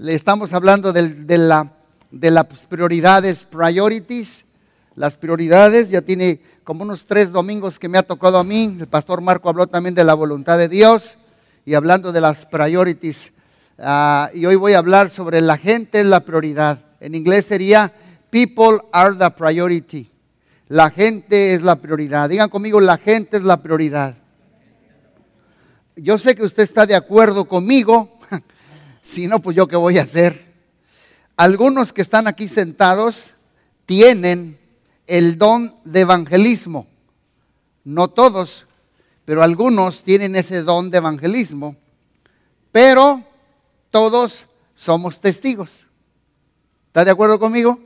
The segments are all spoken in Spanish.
le estamos hablando del- de, la, de las prioridades, priorities, las prioridades. Ya tiene como unos tres domingos que me ha tocado a mí. El pastor Marco habló también de la voluntad de Dios y hablando de las priorities. Ah, y hoy voy a hablar sobre la gente es la prioridad. En inglés sería people are the priority. La gente es la prioridad. Digan conmigo, la gente es la prioridad. Yo sé que usted está de acuerdo conmigo. Si no, pues yo qué voy a hacer. Algunos que están aquí sentados tienen el don de evangelismo. No todos, pero algunos tienen ese don de evangelismo. Pero todos somos testigos. ¿Está de acuerdo conmigo?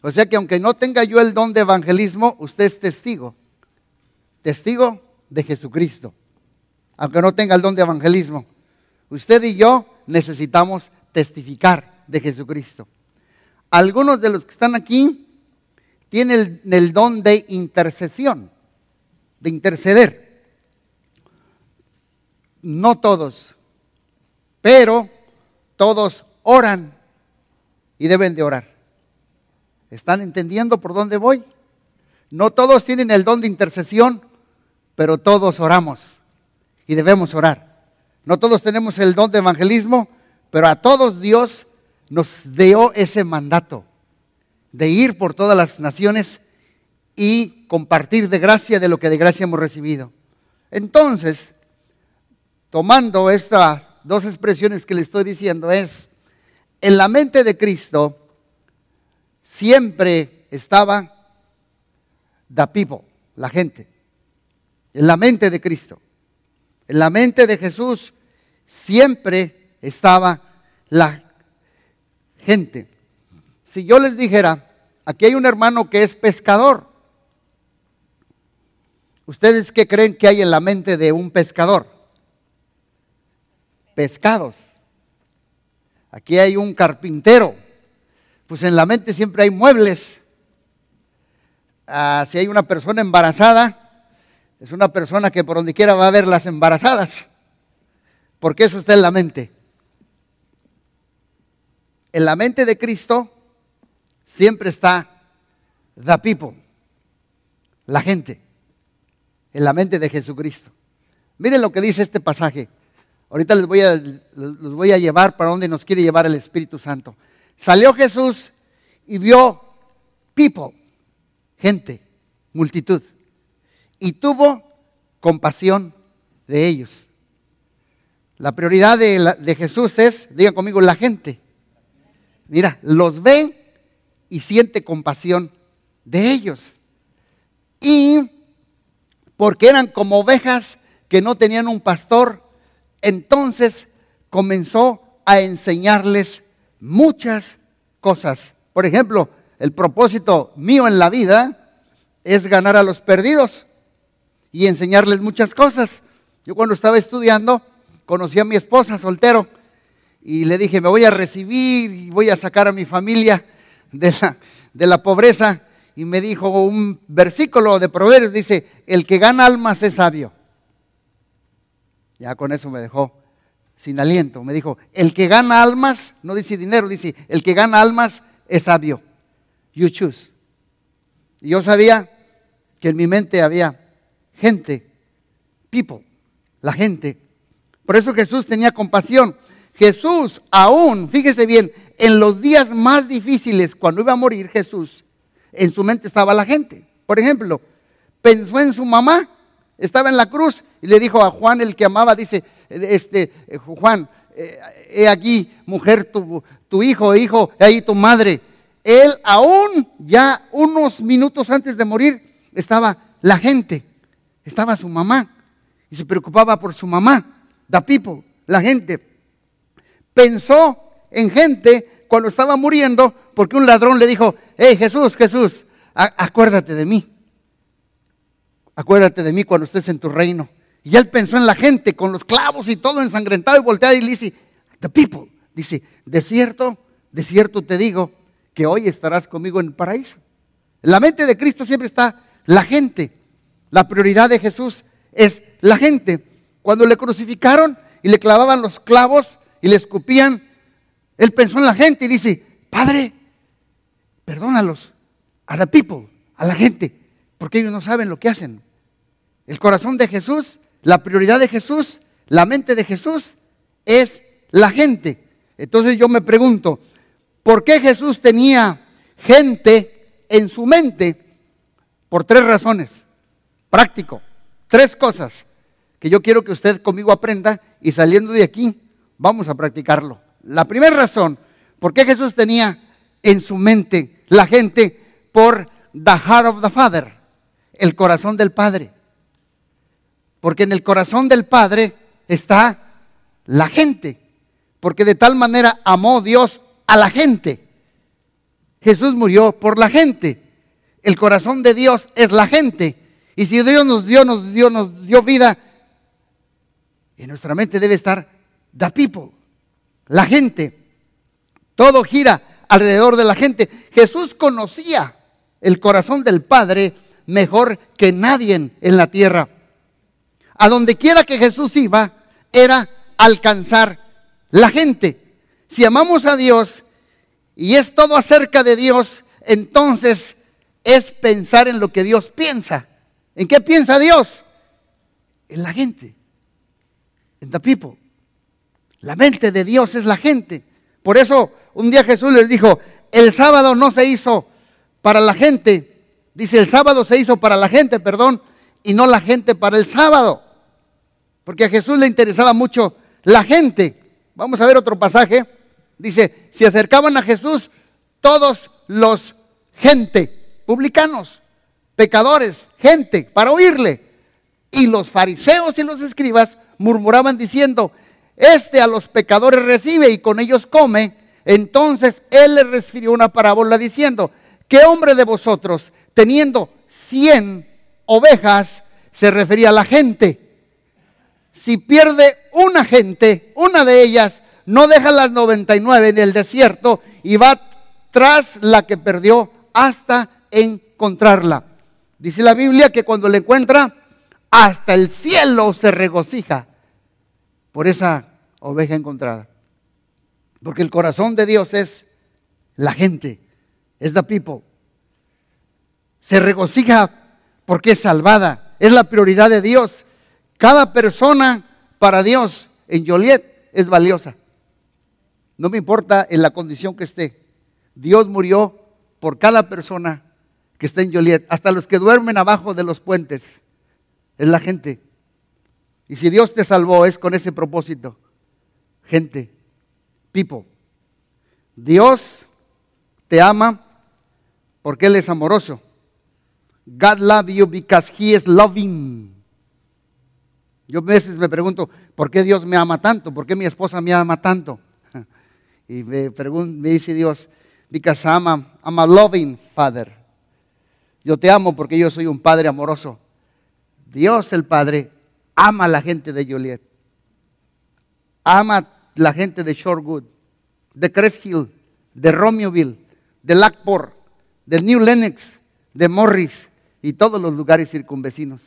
O sea que aunque no tenga yo el don de evangelismo, usted es testigo. Testigo de Jesucristo. Aunque no tenga el don de evangelismo. Usted y yo necesitamos testificar de Jesucristo. Algunos de los que están aquí tienen el, don de intercesión, de interceder. No todos, pero todos oran y deben de orar. ¿Están entendiendo por dónde voy? No todos tienen el don de intercesión, pero todos oramos y debemos orar. No todos tenemos el don de evangelismo, pero a todos Dios nos dio ese mandato de ir por todas las naciones y compartir de gracia de lo que de gracia hemos recibido. Entonces, tomando estas dos expresiones que le estoy diciendo, es, en la mente de Cristo siempre estaba the people, la gente, en la mente de Cristo. En la mente de Jesús siempre estaba la gente. Si yo les dijera, aquí hay un hermano que es pescador, ¿ustedes qué creen que hay en la mente de un pescador? Pescados. Aquí hay un carpintero, pues en la mente siempre hay muebles. Ah, si hay una persona embarazada, es una persona que por donde quiera va a ver las embarazadas. Porque eso está en la mente. En la mente de Cristo siempre está the people, la gente. En la mente de Jesucristo. Miren lo que dice este pasaje. Ahorita les voy a, los voy a llevar para donde nos quiere llevar el Espíritu Santo. Salió Jesús y vio people, gente, multitud y tuvo compasión de ellos. La prioridad de, la- de Jesús es, digan conmigo, la gente. Mira, los ve y siente compasión de ellos. Y porque eran como ovejas que no tenían un pastor, entonces comenzó a enseñarles muchas cosas. Por ejemplo, el propósito mío en la vida es ganar a los perdidos y enseñarles muchas cosas. Yo cuando estaba estudiando conocí a mi esposa soltero y le dije, me voy a recibir y voy a sacar a mi familia de la, de la pobreza. Y me dijo un versículo de Proverbios, dice, el que gana almas es sabio. Ya con eso me dejó sin aliento. Me dijo, el que gana almas, no dice dinero, dice, el que gana almas es sabio. You choose. Y yo sabía que en mi mente había gente, people, la gente. Por eso Jesús tenía compasión. Jesús aún, fíjese bien, en los días más difíciles, cuando iba a morir Jesús, en su mente estaba la gente. Por ejemplo, pensó en su mamá, estaba en la cruz y le dijo a Juan, el que amaba, dice, este, eh, Juan, eh, he aquí, mujer, tu, tu hijo, hijo, he ahí tu madre. Él aún, ya unos minutos antes de morir, estaba la gente, estaba su mamá y se preocupaba por su mamá, the people, la gente. Pensó en gente cuando estaba muriendo porque un ladrón le dijo, hey Jesús, Jesús, acuérdate de mí. Acuérdate de mí cuando estés en tu reino. Y él pensó en la gente con los clavos y todo ensangrentado y volteado y le dice, the people, dice, de cierto, de cierto te digo que hoy estarás conmigo en el paraíso. La mente de Cristo siempre está la gente. La prioridad de Jesús es la gente. Cuando le crucificaron y le clavaban los clavos y le escupían, Él pensó en la gente y dice, Padre, perdónalos, a the people, a la gente, porque ellos no saben lo que hacen. El corazón de Jesús, la prioridad de Jesús, la mente de Jesús es la gente. Entonces yo me pregunto, ¿por qué Jesús tenía gente en su mente? Por tres razones. Práctico. Tres cosas que yo quiero que usted conmigo aprenda y saliendo de aquí vamos a practicarlo. La primera razón, ¿por qué Jesús tenía en su mente la gente? Por the heart of the Father, el corazón del Padre. Porque en el corazón del Padre está la gente. Porque de tal manera amó Dios a la gente. Jesús murió por la gente. El corazón de Dios es la gente. Y si Dios nos dio, nos dio, nos dio vida, en nuestra mente debe estar the people, la gente. Todo gira alrededor de la gente. Jesús conocía el corazón del Padre mejor que nadie en la tierra. A donde quiera que Jesús iba, era alcanzar la gente. Si amamos a Dios y es todo acerca de Dios, entonces es pensar en lo que Dios piensa. ¿En qué piensa Dios? En la gente. En the people. La mente de Dios es la gente. Por eso un día Jesús les dijo, el sábado no se hizo para la gente. Dice, el sábado se hizo para la gente, perdón, y no la gente para el sábado. Porque a Jesús le interesaba mucho la gente. Vamos a ver otro pasaje. Dice, se acercaban a Jesús todos los gente, publicanos, pecadores, gente, para oírle. Y los fariseos y los escribas murmuraban diciendo, este a los pecadores recibe y con ellos come. Entonces él les refirió una parábola diciendo, ¿qué hombre de vosotros, teniendo cien ovejas, se refería a la gente? Si pierde una gente, una de ellas, no deja las 99 en el desierto y va tras la que perdió hasta encontrarla. Dice la Biblia que cuando la encuentra, hasta el cielo se regocija por esa oveja encontrada. Porque el corazón de Dios es la gente, es the people. Se regocija porque es salvada, es la prioridad de Dios. Cada persona para Dios en Joliet es valiosa. No me importa en la condición que esté. Dios murió por cada persona que está en Joliet, hasta los que duermen abajo de los puentes. Es la gente. Y si Dios te salvó es con ese propósito. Gente, people. Dios te ama porque Él es amoroso. God love you because He is loving. Yo a veces me pregunto, ¿por qué Dios me ama tanto? ¿Por qué mi esposa me ama tanto? Y me, me dice Dios, because I'm a, I'm a loving father. Yo te amo porque yo soy un padre amoroso. Dios el Padre ama a la gente de Joliet. Ama a la gente de Shorewood, de Crest Hill, de Romeoville, de Lackport, de New Lenox, de Morris y todos los lugares circunvecinos.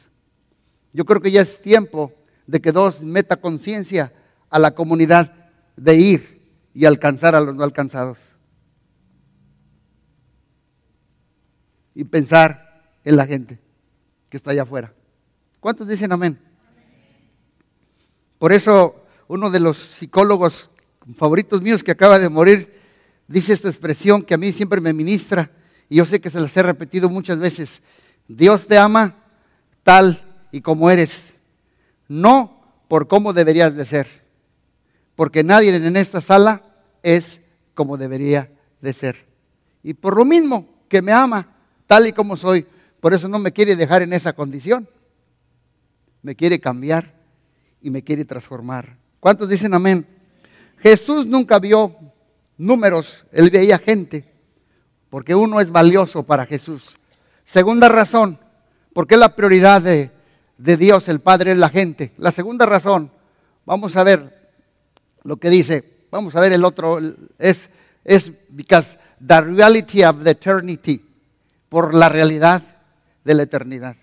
Yo creo que ya es tiempo de que dos meta conciencia a la comunidad de ir y alcanzar a los no alcanzados. Y pensar en la gente que está allá afuera. ¿Cuántos dicen amén? Por eso uno de los psicólogos favoritos míos que acaba de morir dice esta expresión que a mí siempre me ministra y yo sé que se las he repetido muchas veces. Dios te ama tal y como eres, no por cómo deberías de ser, porque nadie en esta sala es como debería de ser. Y por lo mismo que me ama tal y como soy, por eso no me quiere dejar en esa condición. Me quiere cambiar y me quiere transformar. ¿Cuántos dicen amén? Jesús nunca vio números, él veía gente, porque uno es valioso para Jesús. Segunda razón, porque la prioridad de, de Dios, el Padre, es la gente. La segunda razón, vamos a ver lo que dice, vamos a ver el otro, es, es because the reality of the eternity, por la realidad de la eternidad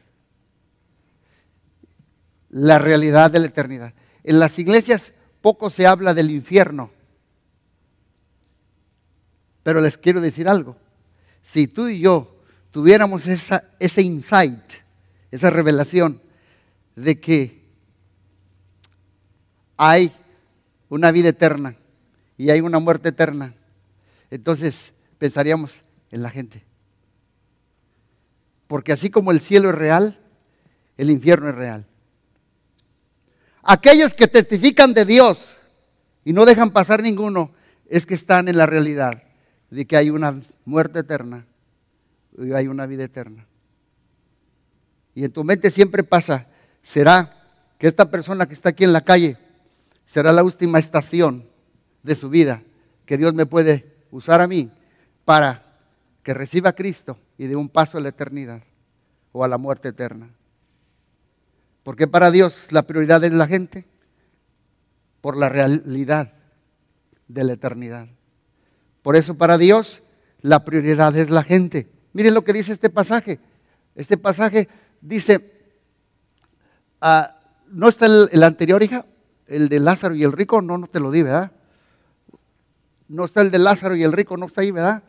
la realidad de la eternidad. En las iglesias poco se habla del infierno. Pero les quiero decir algo. Si tú y yo tuviéramos esa, ese insight, esa revelación de que hay una vida eterna y hay una muerte eterna, entonces pensaríamos en la gente. Porque así como el cielo es real, el infierno es real. Aquellos que testifican de Dios y no dejan pasar ninguno, es que están en la realidad de que hay una muerte eterna y hay una vida eterna. Y en tu mente siempre pasa, ¿será que esta persona que está aquí en la calle será la última estación de su vida que Dios me puede usar a mí para que reciba a Cristo y dé un paso a la eternidad o a la muerte eterna? Porque para Dios la prioridad es la gente por la realidad de la eternidad. Por eso para Dios la prioridad es la gente. Miren lo que dice este pasaje. Este pasaje dice, ah, ¿no está el, anterior, hija? El de Lázaro y el rico, no, no te lo di, ¿verdad? No está el de Lázaro y el rico, no está ahí, ¿verdad?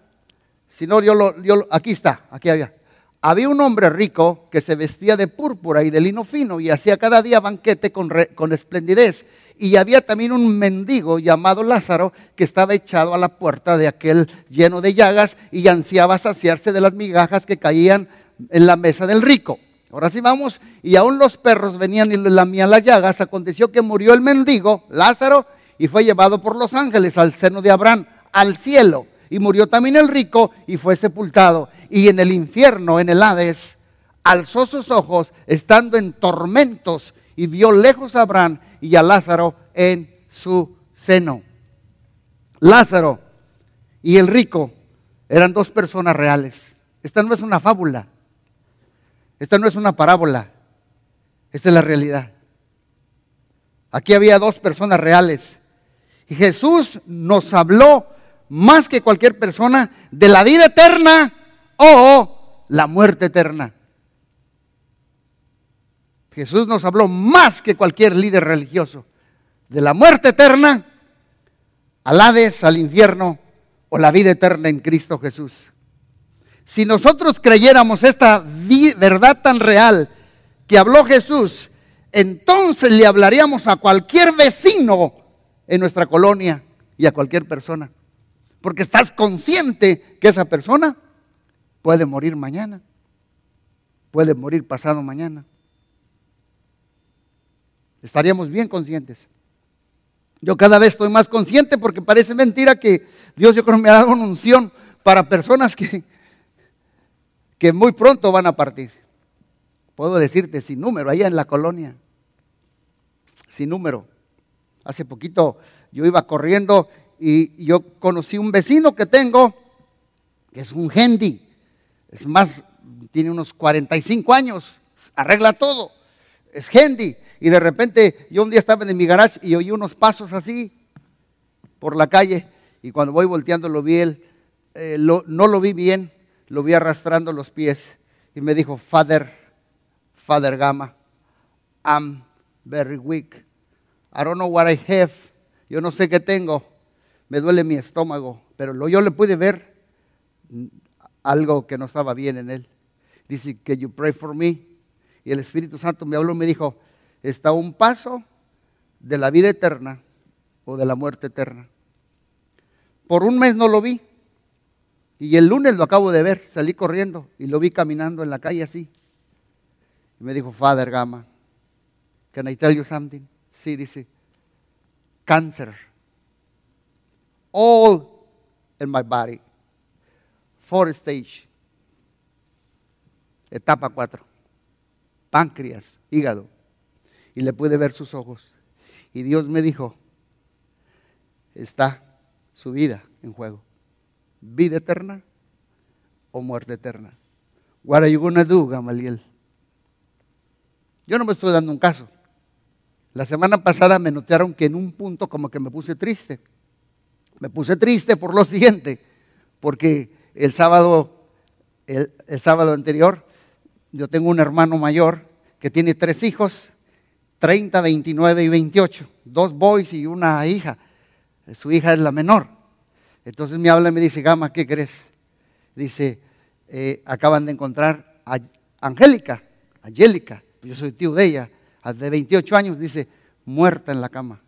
Si no, yo lo, yo aquí está, aquí había. Había un hombre rico que se vestía de púrpura y de lino fino y hacía cada día banquete con, con esplendidez. Y había también un mendigo llamado Lázaro que estaba echado a la puerta de aquel lleno de llagas y ansiaba saciarse de las migajas que caían en la mesa del rico. Ahora sí vamos, y aún los perros venían y le lamían las llagas. Aconteció que murió el mendigo, Lázaro, y fue llevado por los ángeles al seno de Abraham, al cielo. Y murió también el rico y fue sepultado. Y en el infierno, en el Hades, alzó sus ojos estando en tormentos y vio lejos a Abraham y a Lázaro en su seno. Lázaro y el rico eran dos personas reales. Esta no es una fábula. Esta no es una parábola. Esta es la realidad. Aquí había dos personas reales. Y Jesús nos habló más que cualquier persona de la vida eterna o la muerte eterna. Jesús nos habló más que cualquier líder religioso de la muerte eterna al Hades, al infierno o la vida eterna en Cristo Jesús. Si nosotros creyéramos esta verdad tan real que habló Jesús, entonces le hablaríamos a cualquier vecino en nuestra colonia y a cualquier persona. Porque estás consciente que esa persona puede morir mañana, puede morir pasado mañana. Estaríamos bien conscientes. Yo cada vez estoy más consciente porque parece mentira que Dios yo creo me ha dado una unción para personas que, que muy pronto van a partir. Puedo decirte sin número, allá en la colonia, sin número. Hace poquito yo iba corriendo y yo conocí un vecino que tengo, que es un Hendy, es más, tiene unos 45 años, arregla todo, es Hendy. Y de repente yo un día estaba en mi garage y oí unos pasos así por la calle y cuando voy volteando lo vi él, eh, no lo vi bien, lo vi arrastrando los pies y me dijo, Father, Father Gama, I'm very weak. I don't know what I have. Yo no sé qué tengo me duele mi estómago, pero yo le pude ver algo que no estaba bien en él. Dice, que you pray for me? Y el Espíritu Santo me habló y me dijo, está un paso de la vida eterna o de la muerte eterna. Por un mes no lo vi. Y el lunes lo acabo de ver, salí corriendo y lo vi caminando en la calle así. Y me dijo, Father Gama, can I tell you something? Sí, dice, cáncer all in my body. Four stage. Etapa 4. Páncreas, hígado. Y le pude ver sus ojos. Y Dios me dijo, está su vida en juego. Vida eterna o muerte eterna. What are you gonna do, Gamaliel? Yo no me estoy dando un caso. La semana pasada me notaron que en un punto como que me puse triste. Me puse triste por lo siguiente, porque el sábado, el, sábado anterior, yo tengo un hermano mayor que tiene tres hijos, 30, 29 y 28, dos boys y una hija. Su hija es la menor. Entonces me habla y me dice, Gama, ¿qué crees? Dice, eh, acaban de encontrar a Angélica, Angélica, yo soy tío de ella, de 28 años, dice, muerta en la cama.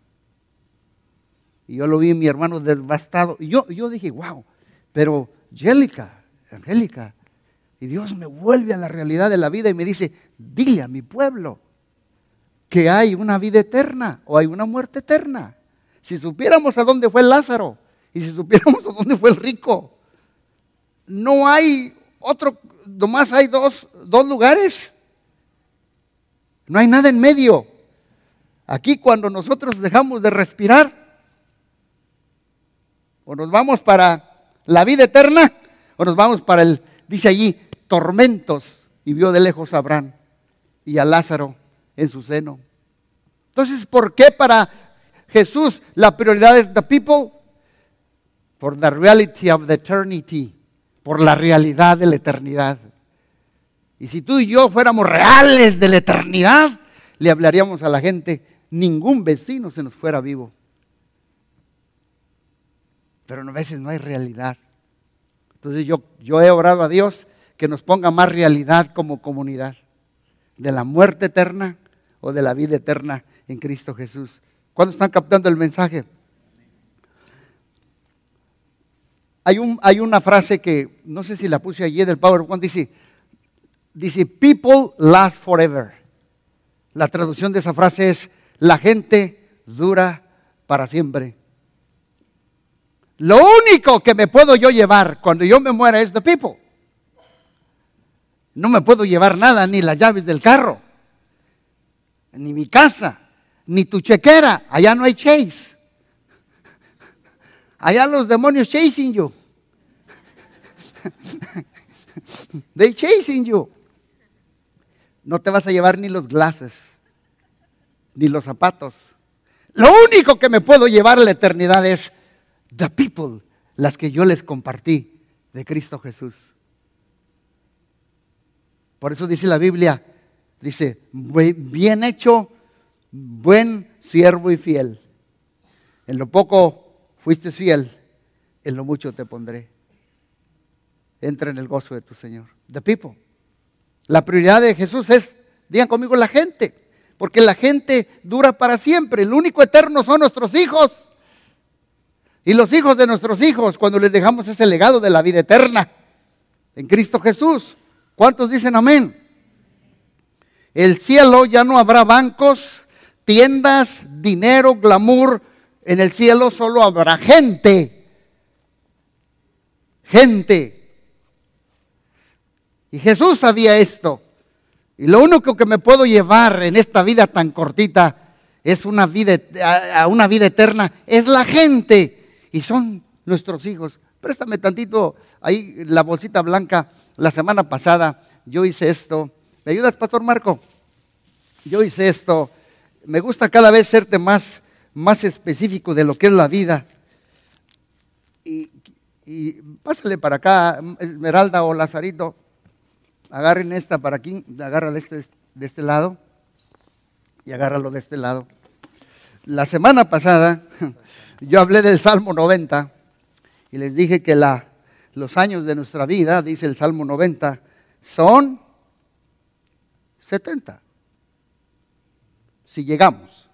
Y yo lo vi mi hermano devastado. Y yo, yo dije, wow, pero Angélica, Angélica, y Dios me vuelve a la realidad de la vida y me dice, dile a mi pueblo que hay una vida eterna o hay una muerte eterna. Si supiéramos a dónde fue Lázaro y si supiéramos a dónde fue el rico, no hay otro, nomás hay dos, dos lugares. No hay nada en medio. Aquí cuando nosotros dejamos de respirar, o nos vamos para la vida eterna, o nos vamos para el, dice allí, tormentos. Y vio de lejos a Abraham y a Lázaro en su seno. Entonces, ¿por qué para Jesús la prioridad es the people? Por the reality of the eternity, por la realidad de la eternidad. Y si tú y yo fuéramos reales de la eternidad, le hablaríamos a la gente, ningún vecino se nos fuera vivo. Pero a veces no hay realidad. Entonces yo, yo he orado a Dios que nos ponga más realidad como comunidad de la muerte eterna o de la vida eterna en Cristo Jesús. ¿Cuándo están captando el mensaje? Hay, un, hay una frase que no sé si la puse allí del PowerPoint, dice, dice, people last forever. La traducción de esa frase es, la gente dura para siempre. Lo único que me puedo yo llevar cuando yo me muera es the people. No me puedo llevar nada, ni las llaves del carro, ni mi casa, ni tu chequera. Allá no hay chase. Allá los demonios chasing you. They chasing you. No te vas a llevar ni los glasses, ni los zapatos. Lo único que me puedo llevar a la eternidad es the people, las que yo les compartí de Cristo Jesús. Por eso dice la Biblia, dice, bien hecho, buen siervo y fiel. En lo poco fuiste fiel, en lo mucho te pondré. Entra en el gozo de tu Señor. The people. La prioridad de Jesús es, digan conmigo, la gente. Porque la gente dura para siempre. El único eterno son nuestros hijos. Y los hijos de nuestros hijos, cuando les dejamos ese legado de la vida eterna en Cristo Jesús. ¿Cuántos dicen amén? El cielo ya no habrá bancos, tiendas, dinero, glamour. En el cielo solo habrá gente. Gente. Y Jesús sabía esto. Y lo único que me puedo llevar en esta vida tan cortita es una vida, a una vida eterna, es la gente. Y son nuestros hijos. Préstame tantito ahí la bolsita blanca la semana pasada yo hice esto. ¿Me ayudas, Pastor Marco? Yo hice esto. Me gusta cada vez serte más, más específico de lo que es la vida. Y, pásale para acá, Esmeralda o Lazarito. Agarren esta para aquí, agárrala este, de este lado y agárralo de este lado. La semana pasada yo hablé del Salmo 90 y les dije que los años de nuestra vida, dice el Salmo 90, son 70. Si llegamos.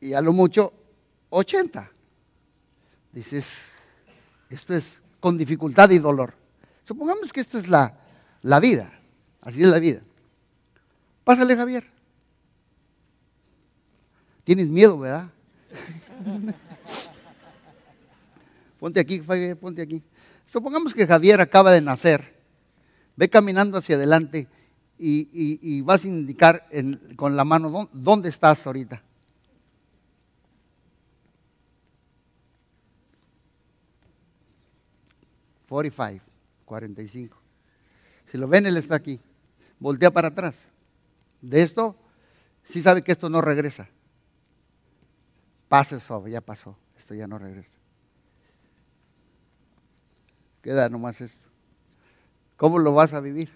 Y a lo mucho 80. Dices, esto es con dificultad y dolor. Supongamos que esta es la, la vida. Así es la vida. Pásale, Javier. Tienes miedo, ¿verdad? ponte aquí, ponte aquí. Supongamos que Javier acaba de nacer, ve caminando hacia adelante y, vas a indicar con la mano dónde estás ahorita. Forty-five, 45. Si lo ven, él está aquí. Voltea para atrás. De esto, sí sabe que esto no regresa. Pase eso, ya pasó. Esto ya no regresa. Queda nomás esto. ¿Cómo lo vas a vivir?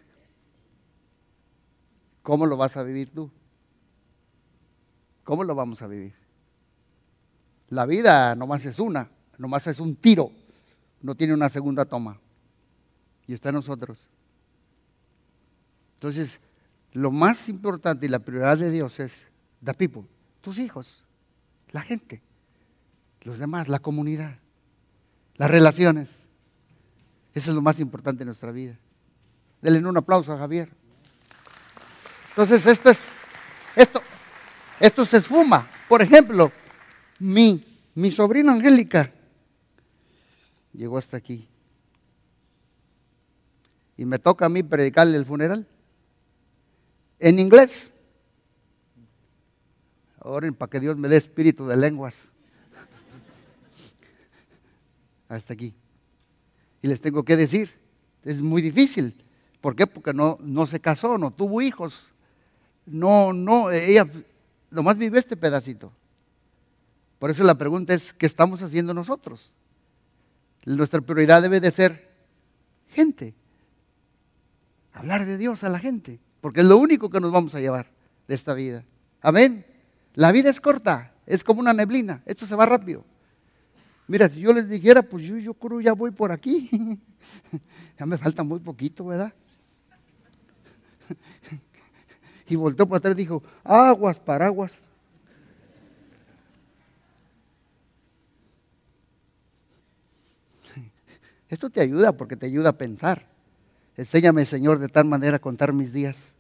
¿Cómo lo vas a vivir tú? ¿Cómo lo vamos a vivir? La vida nomás es una. nomás es un tiro, no tiene una segunda toma. Y está en nosotros. Entonces, lo más importante y la prioridad de Dios es the people, tus hijos, la gente, los demás, la comunidad, las relaciones. Eso es lo más importante en nuestra vida. Denle un aplauso a Javier. Entonces, esto es, esto, esto se esfuma. Por ejemplo, mi, mi sobrina Angélica llegó hasta aquí. Y me toca a mí predicarle el funeral. En inglés. Oren para que Dios me dé espíritu de lenguas. Hasta aquí. Y les tengo que decir, es muy difícil. ¿Por qué? Porque no, no se casó, no tuvo hijos. No, no, ella nomás vive este pedacito. Por eso la pregunta es, ¿qué estamos haciendo nosotros? Nuestra prioridad debe de ser gente. Hablar de Dios a la gente, porque es lo único que nos vamos a llevar de esta vida. Amén. La vida es corta, es como una neblina, esto se va rápido. Mira, si yo les dijera, pues yo, yo creo ya voy por aquí. ya me falta muy poquito, ¿verdad? y volteó para atrás y dijo, aguas, paraguas. Esto te ayuda porque te ayuda a pensar. Enséñame, Señor, de tal manera a contar mis días,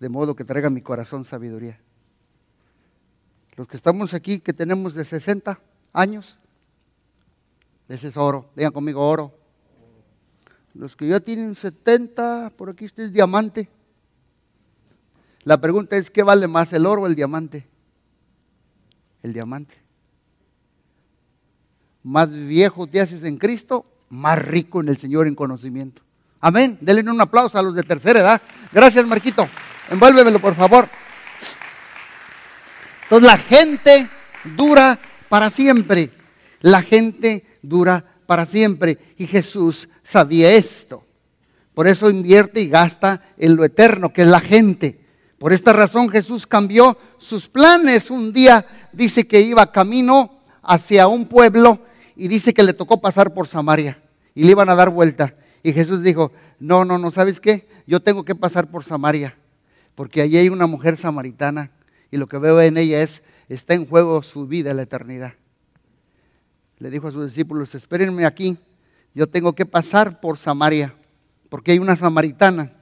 de modo que traiga mi corazón sabiduría. Los que estamos aquí, que tenemos de 60 años, ese es oro. Digan conmigo oro. Los que ya tienen 70, por aquí este es diamante. La pregunta es, ¿qué vale más, el oro o el diamante? El diamante más viejo te haces en Cristo, más rico en el Señor en conocimiento. Amén. Denle un aplauso a los de tercera edad. Gracias, Marquito. Envuélvemelo, por favor. Entonces, la gente dura para siempre. La gente dura para siempre. Y Jesús sabía esto. Por eso invierte y gasta en lo eterno, que es la gente. Por esta razón Jesús cambió sus planes. Un día dice que iba camino hacia un pueblo y dice que le tocó pasar por Samaria y le iban a dar vuelta. Y Jesús dijo, no, no, no, ¿sabes qué? Yo tengo que pasar por Samaria, porque allí hay una mujer samaritana y lo que veo en ella es, está en juego su vida, la eternidad. Le dijo a sus discípulos, espérenme aquí, yo tengo que pasar por Samaria, porque hay una samaritana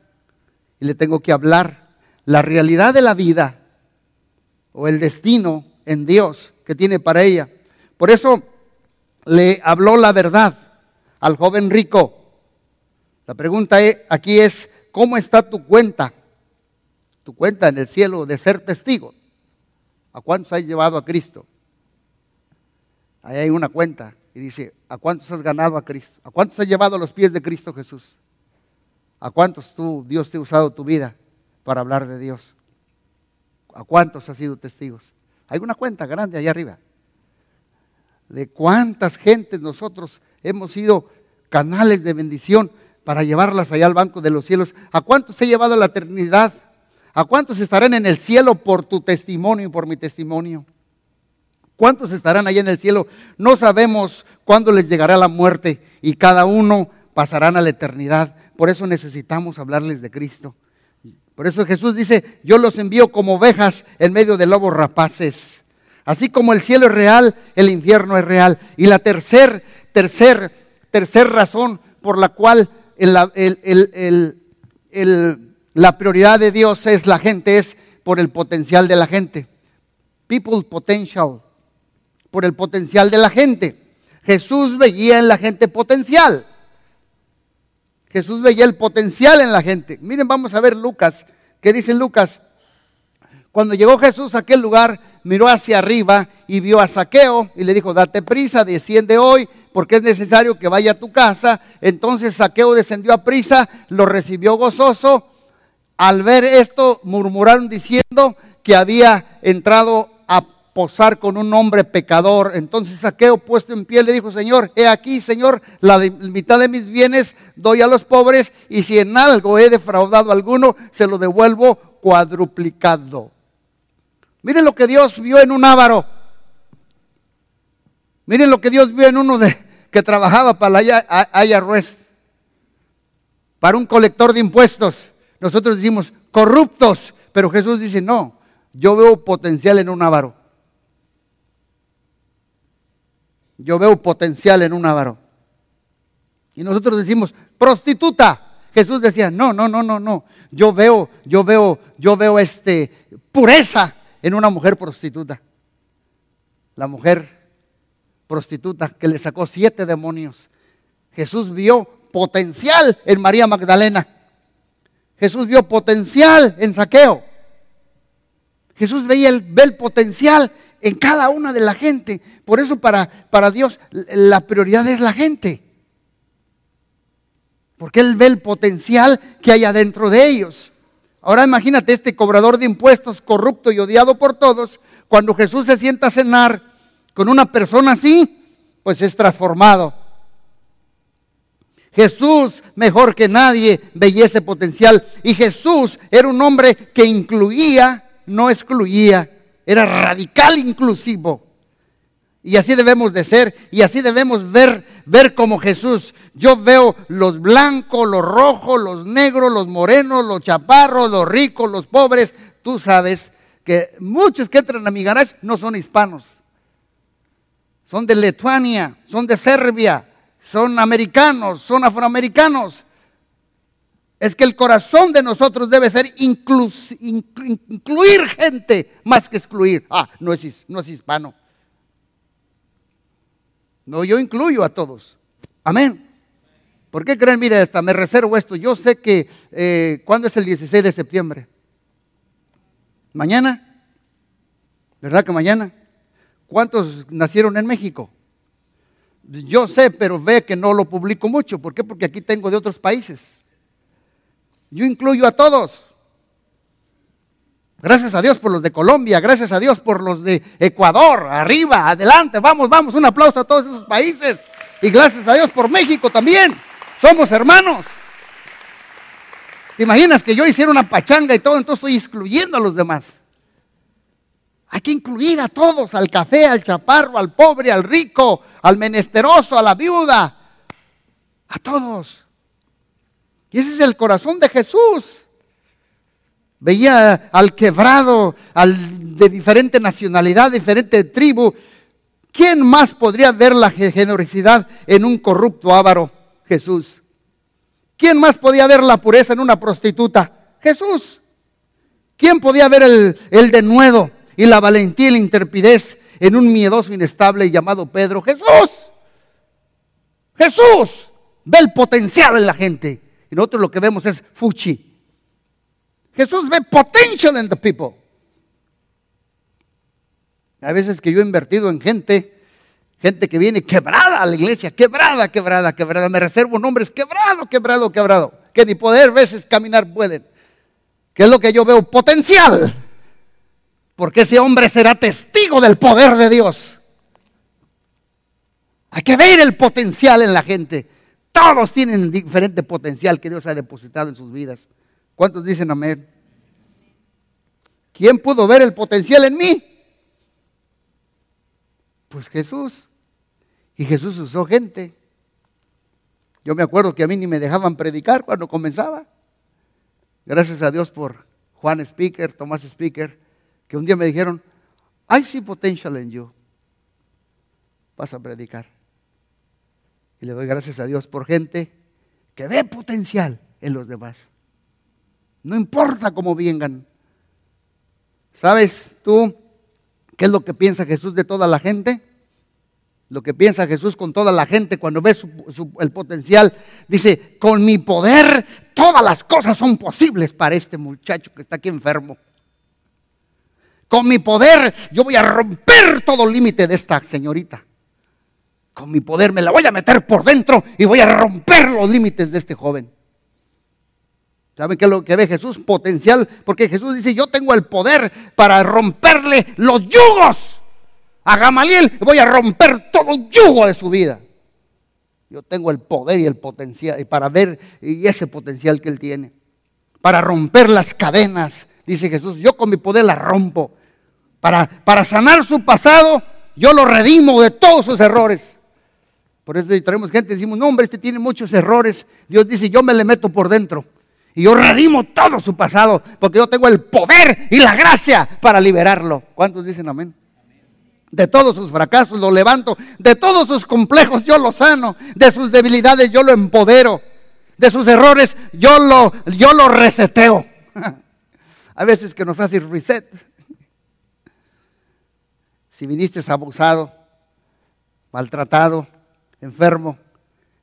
y le tengo que hablar la realidad de la vida o el destino en Dios que tiene para ella. Por eso le habló la verdad al joven rico. La pregunta e, aquí es, ¿cómo está tu cuenta? Tu cuenta en el cielo de ser testigo. ¿A cuántos has llevado a Cristo? Ahí hay una cuenta y dice, ¿a cuántos has ganado a Cristo? ¿A cuántos has llevado a los pies de Cristo Jesús? ¿A cuántos tú, Dios te ha usado tu vida para hablar de Dios? ¿A cuántos has sido testigos? Hay una cuenta grande allá arriba de cuántas gentes nosotros hemos sido canales de bendición para llevarlas allá al banco de los cielos. ¿A cuántos he llevado a la eternidad? ¿A cuántos estarán en el cielo por tu testimonio y por mi testimonio? ¿Cuántos estarán allá en el cielo? No sabemos cuándo les llegará la muerte y cada uno pasarán a la eternidad. Por eso necesitamos hablarles de Cristo. Por eso Jesús dice, yo los envío como ovejas en medio de lobos rapaces. Así como el cielo es real, el infierno es real. Y la tercer, tercer, tercer razón por la cual la prioridad de Dios es la gente es por el potencial de la gente. People potential. Por el potencial de la gente. Jesús veía en la gente potencial. Jesús veía el potencial en la gente. Miren, vamos a ver Lucas. ¿Qué dice Lucas? Cuando llegó Jesús a aquel lugar, miró hacia arriba y vio a Saqueo y le dijo, date prisa, desciende hoy, porque es necesario que vaya a tu casa. Entonces Saqueo descendió a prisa, lo recibió gozoso. Al ver esto, murmuraron diciendo que había entrado a posar con un hombre pecador. Entonces Saqueo, puesto en pie, le dijo, Señor, he aquí, Señor, la mitad de mis bienes doy a los pobres, y si en algo he defraudado a alguno, se lo devuelvo cuadruplicado. Miren lo que Dios vio en un ávaro. Miren lo que Dios vio en uno de, que trabajaba para la IRS, para un colector de impuestos. Nosotros decimos corruptos, pero Jesús dice, no, yo veo potencial en un avaro. Yo veo potencial en un avaro. Y nosotros decimos, prostituta. Jesús decía, no, no, no, no, no. Yo veo, yo veo, yo veo este pureza en una mujer prostituta. La mujer prostituta que le sacó siete demonios. Jesús vio potencial en María Magdalena. Jesús vio potencial en saqueo. Jesús veía el, ve el potencial en cada una de la gente. Por eso para, para Dios la prioridad es la gente. Porque Él ve el potencial que hay adentro de ellos. Ahora imagínate este cobrador de impuestos corrupto y odiado por todos, cuando Jesús se sienta a cenar con una persona así, pues es transformado. Jesús, mejor que nadie, veía ese potencial. Y Jesús era un hombre que incluía, no excluía. Era radical inclusivo. Y así debemos de ser. Y así debemos ver, ver como Jesús. Yo veo los blancos, los rojos, los negros, los morenos, los chaparros, los ricos, los pobres. Tú sabes que muchos que entran a mi garage no son hispanos son de Lituania, son de Serbia, son americanos, son afroamericanos. Es que el corazón de nosotros debe ser incluir gente más que excluir. Ah, no es, no es hispano. No, yo incluyo a todos. Amén. ¿Por qué creen? Mire, hasta me reservo esto. Yo sé que, eh, ¿cuándo es el 16 de septiembre? ¿Mañana? ¿Verdad que mañana? ¿Cuántos nacieron en México? Yo sé, pero ve que no lo publico mucho. ¿Por qué? Porque aquí tengo de otros países. Yo incluyo a todos. Gracias a Dios por los de Colombia, gracias a Dios por los de Ecuador, arriba, adelante, vamos, vamos, un aplauso a todos esos países. Y gracias a Dios por México también. Somos hermanos. ¿Te imaginas que yo hiciera una pachanga y todo, entonces estoy excluyendo a los demás? Hay que incluir a todos, al café, al chaparro, al pobre, al rico, al menesteroso, a la viuda, a todos. Y ese es el corazón de Jesús. Veía al quebrado, al de diferente nacionalidad, diferente tribu. ¿Quién más podría ver la generosidad en un corrupto avaro? Jesús. ¿Quién más podía ver la pureza en una prostituta? Jesús. ¿Quién podía ver el, el denuedo? Y la valentía y la interpidez en un miedoso inestable llamado Pedro. Jesús, Jesús, ve el potencial en la gente. Y nosotros lo que vemos es fuchi. Jesús ve potential en the people. A veces que yo he invertido en gente, gente que viene quebrada a la iglesia, quebrada, quebrada, quebrada. Me reservo nombres quebrado, quebrado, quebrado, que ni poder veces caminar pueden. ¿Qué es lo que yo veo? Potencial porque ese hombre será testigo del poder de Dios. Hay que ver el potencial en la gente. Todos tienen diferente potencial que Dios ha depositado en sus vidas. ¿Cuántos dicen amén? ¿Quién pudo ver el potencial en mí? Pues Jesús. Y Jesús usó gente. Yo me acuerdo que a mí ni me dejaban predicar cuando comenzaba. Gracias a Dios por Juan Speaker, Tomás Speaker que un día me dijeron, I see potential en you. Vas a predicar. Y le doy gracias a Dios por gente que ve potencial en los demás. No importa cómo vengan. ¿Sabes tú qué es lo que piensa Jesús de toda la gente? Lo que piensa Jesús con toda la gente cuando ve el potencial. Dice, con mi poder todas las cosas son posibles para este muchacho que está aquí enfermo. Con mi poder yo voy a romper todo límite de esta señorita. Con mi poder me la voy a meter por dentro y voy a romper los límites de este joven. ¿Saben qué es lo que ve Jesús? Potencial, porque Jesús dice, yo tengo el poder para romperle los yugos. A Gamaliel voy a romper todo el yugo de su vida. Yo tengo el poder y el potencial y para ver y ese potencial que él tiene. Para romper las cadenas, dice Jesús, yo con mi poder las rompo para, sanar su pasado, yo lo redimo de todos sus errores. Por eso traemos gente y decimos, no hombre, este tiene muchos errores. Dios dice, yo me le meto por dentro. Y yo redimo todo su pasado, porque yo tengo el poder y la gracia para liberarlo. ¿Cuántos dicen amén? De todos sus fracasos lo levanto, de todos sus complejos yo lo sano, de sus debilidades yo lo empodero, de sus errores yo lo, yo lo reseteo. A veces que nos hace reset. Si viniste abusado, maltratado, enfermo,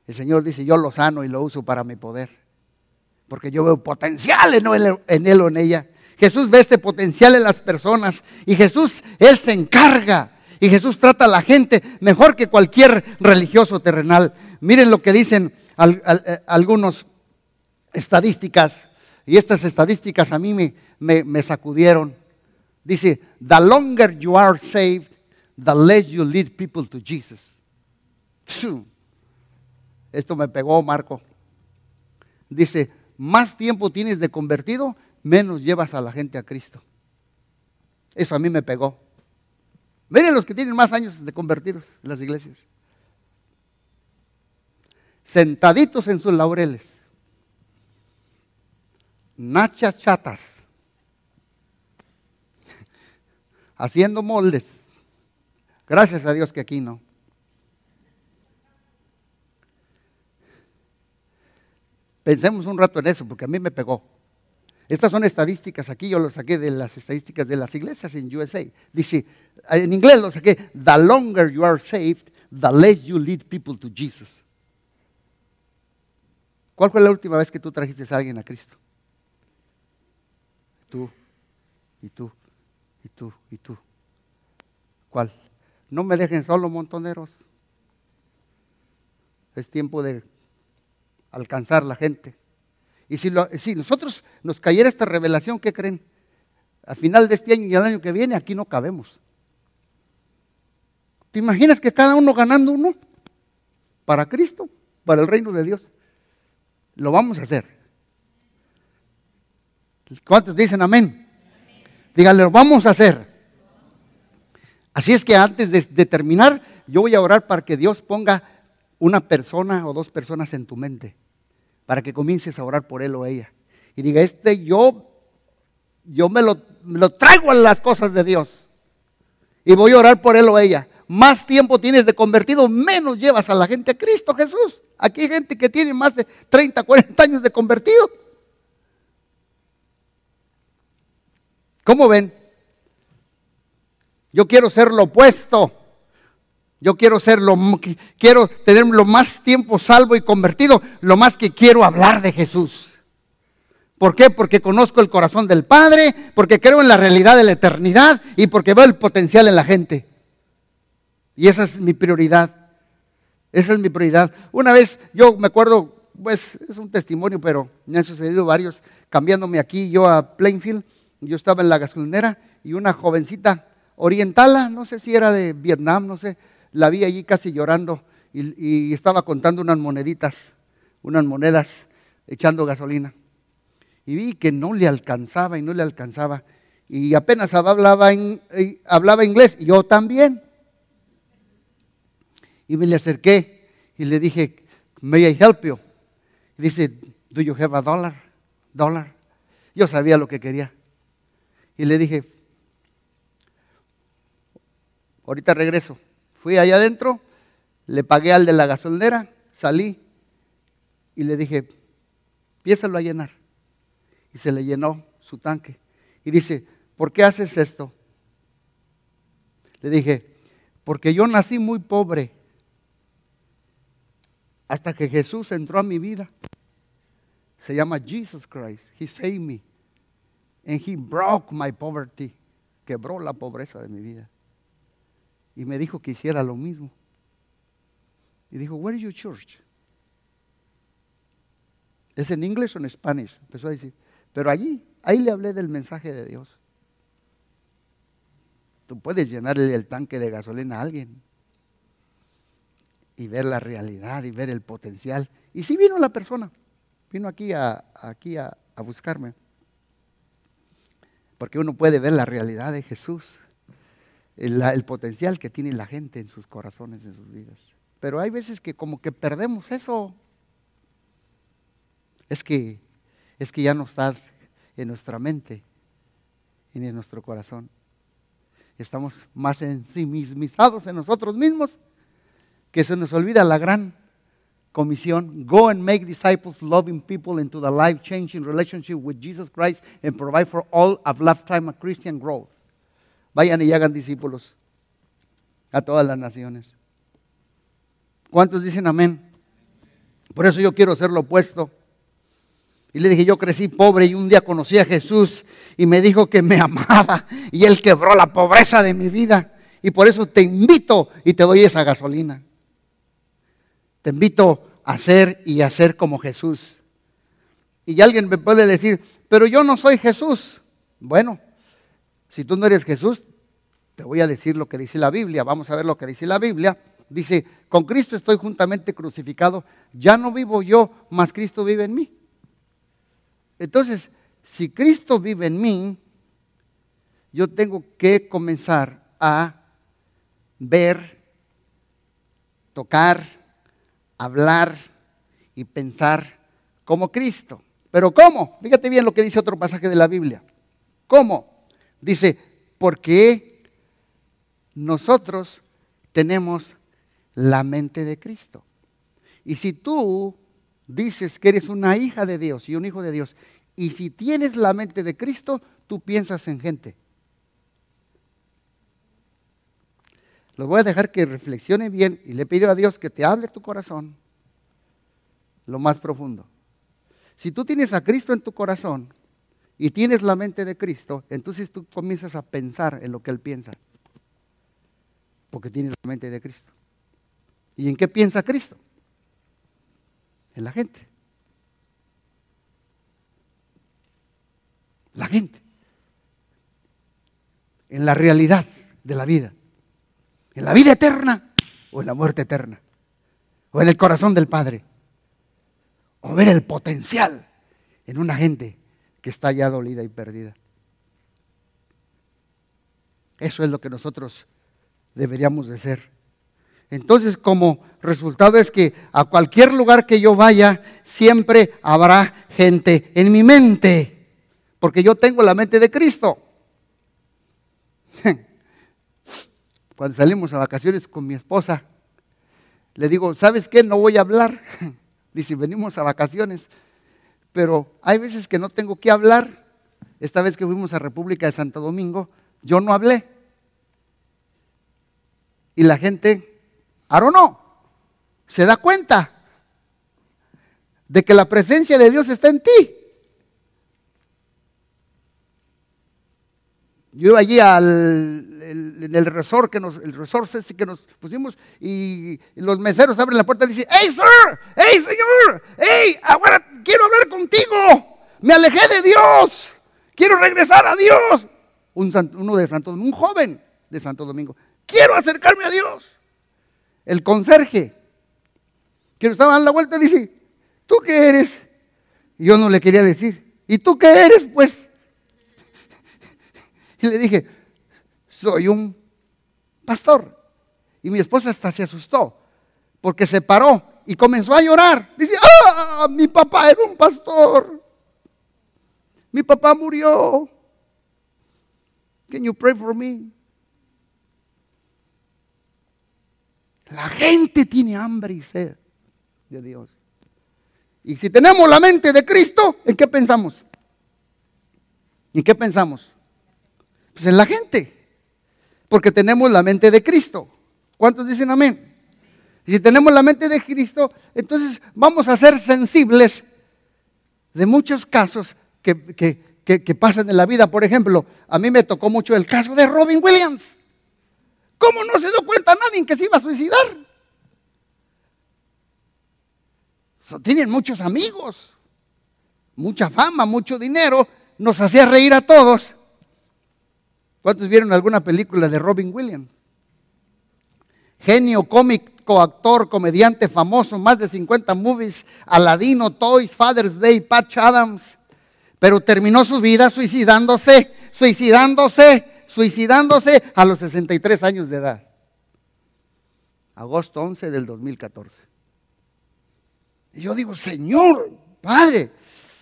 el Señor dice, yo lo sano y lo uso para mi poder. Porque yo veo potencial en él, en él o en ella. Jesús ve este potencial en las personas y Jesús, Él se encarga y Jesús trata a la gente mejor que cualquier religioso terrenal. Miren lo que dicen eh, algunos estadísticas, y estas estadísticas a mí me, me, sacudieron. Dice, the longer you are saved, the less you lead people to Jesus. Esto me pegó, Marco. Dice, más tiempo tienes de convertido, menos llevas a la gente a Cristo. Eso a mí me pegó. Miren los que tienen más años de convertidos en las iglesias. Sentaditos en sus laureles. Nachas chatas. Haciendo moldes. Gracias a Dios que aquí no. Pensemos un rato en eso, porque a mí me pegó. Estas son estadísticas aquí, yo lo saqué de las estadísticas de las iglesias en USA. Dice, en inglés lo saqué, the longer you are saved, the less you lead people to Jesus. ¿Cuál fue la última vez que tú trajiste a alguien a Cristo? Tú, y tú, y tú, y tú. ¿Cuál? No me dejen solo, montoneros. Es tiempo de alcanzar la gente. Y si, nosotros nos cayera esta revelación, ¿qué creen? Al final de este año y el año que viene, aquí no cabemos. ¿Te imaginas que cada uno ganando uno? Para Cristo, para el reino de Dios. Lo vamos a hacer. ¿Cuántos dicen amén? Díganle, lo vamos a hacer. Así es que antes de, terminar, yo voy a orar para que Dios ponga una persona o dos personas en tu mente para que comiences a orar por él o ella. Y diga, este yo, yo me lo, lo traigo en las cosas de Dios. Y voy a orar por él o ella. Más tiempo tienes de convertido, menos llevas a la gente a Cristo Jesús. Aquí hay gente que tiene más de 30, 40 años de convertido. ¿Cómo ven? Yo quiero ser lo opuesto. Yo quiero ser lo, quiero tener lo más tiempo salvo y convertido, lo más que quiero hablar de Jesús. ¿Por qué? Porque conozco el corazón del Padre, porque creo en la realidad de la eternidad y porque veo el potencial en la gente. Y esa es mi prioridad. Esa es mi prioridad. Una vez, yo me acuerdo, pues es un testimonio, pero me han sucedido varios, cambiándome aquí yo a Plainfield, yo estaba en la gasolinera y una jovencita orientala, no sé si era de Vietnam, no sé, la vi allí casi llorando y, estaba contando unas moneditas, unas monedas, echando gasolina. Y vi que no le alcanzaba y no le alcanzaba. Y apenas hablaba, eh, inglés, yo también. Y me le acerqué y le dije, may I help you? Y dice, do you have a dollar? Dollar. Yo sabía lo que quería. Y le dije, ahorita regreso. Fui allá adentro, le pagué al de la gasolinera, salí y le dije, piésalo a llenar. Y se le llenó su tanque. Y dice, ¿por qué haces esto? Le dije, porque yo nací muy pobre hasta que Jesús entró a mi vida. Se llama Jesus Christ. He saved me. And he broke my poverty. Quebró la pobreza de mi vida y me dijo que hiciera lo mismo. Y dijo, Where is your church? ¿Es en inglés o en español? Empezó a decir, pero allí, ahí le hablé del mensaje de Dios. Tú puedes llenarle el tanque de gasolina a alguien y ver la realidad y ver el potencial. Y sí vino la persona, vino aquí a, aquí a buscarme. Porque uno puede ver la realidad de Jesús el, potencial que tiene la gente en sus corazones, en sus vidas. Pero hay veces que como que perdemos eso. Es que, es que ya no está en nuestra mente y en nuestro corazón. Estamos más ensimismados en nosotros mismos que se nos olvida la gran comisión. Go and make disciples, loving people into the life-changing relationship with Jesus Christ and provide for all a lifetime of Christian growth. Vayan y hagan discípulos a todas las naciones. ¿Cuántos dicen amén? Por eso yo quiero ser lo opuesto. Y le dije, yo crecí pobre y un día conocí a Jesús y me dijo que me amaba y Él quebró la pobreza de mi vida. Y por eso te invito y te doy esa gasolina. Te invito a ser y a ser como Jesús. Y alguien me puede decir, pero yo no soy Jesús. Bueno, si tú no eres Jesús, te voy a decir lo que dice la Biblia. Vamos a ver lo que dice la Biblia. Dice, con Cristo estoy juntamente crucificado. Ya no vivo yo, mas Cristo vive en mí. Entonces, si Cristo vive en mí, yo tengo que comenzar a ver, tocar, hablar y pensar como Cristo. Pero ¿cómo? Fíjate bien lo que dice otro pasaje de la Biblia. ¿Cómo? Dice, porque nosotros tenemos la mente de Cristo. Y si tú dices que eres una hija de Dios y un hijo de Dios, y si tienes la mente de Cristo, tú piensas en gente. Lo voy a dejar que reflexione bien y le pido a Dios que te hable tu corazón lo más profundo. Si tú tienes a Cristo en tu corazón y tienes la mente de Cristo, entonces tú comienzas a pensar en lo que Él piensa. Porque tienes la mente de Cristo. ¿Y en qué piensa Cristo? En la gente. La gente. En la realidad de la vida. En la vida eterna o en la muerte eterna. O en el corazón del Padre. O ver el potencial en una gente que está ya dolida y perdida. Eso es lo que nosotros deberíamos de ser. Entonces, como resultado es que a cualquier lugar que yo vaya, siempre habrá gente en mi mente, porque yo tengo la mente de Cristo. Cuando salimos a vacaciones con mi esposa, le digo, ¿sabes qué? No voy a hablar. Dice, venimos a vacaciones, pero hay veces que no tengo que hablar. Esta vez que fuimos a República de Santo Domingo, yo no hablé. Y la gente Ahora no. Se da cuenta de que la presencia de Dios está en ti. Yo iba allí al, en el resort que nos, el resort ese que nos pusimos y los meseros abren la puerta y dicen, ¡Hey, sir! ¡Hey, señor! ¡Hey! Ahora quiero hablar contigo. Me alejé de Dios. Quiero regresar a Dios. Un, uno de Santo Domingo, un joven de Santo Domingo. Quiero acercarme a Dios el conserje, que nos estaba dando la vuelta, dice, ¿tú qué eres? Y yo no le quería decir, ¿y tú qué eres? Pues. Y le dije, soy un pastor. Y mi esposa hasta se asustó, porque se paró y comenzó a llorar. Dice, ah, mi papá era un pastor. Mi papá murió. Can you pray for me? La gente tiene hambre y sed de Dios. Y si tenemos la mente de Cristo, ¿en qué pensamos? ¿En qué pensamos? Pues en la gente. Porque tenemos la mente de Cristo. ¿Cuántos dicen amén? Y si tenemos la mente de Cristo, entonces vamos a ser sensibles de muchos casos que, que pasan en la vida. Por ejemplo, a mí me tocó mucho el caso de Robin Williams. ¿Cómo no se dio cuenta nadie que se iba a suicidar? tienen muchos amigos, mucha fama, mucho dinero, nos hacía reír a todos. ¿Cuántos vieron alguna película de Robin Williams? Genio, cómico, actor, comediante famoso, más de 50 movies, Aladino, Toys, Father's Day, Patch Adams. Pero terminó su vida suicidándose, suicidándose suicidándose a los 63 años de edad. Agosto 11 del 2014. Y yo digo, Señor, Padre,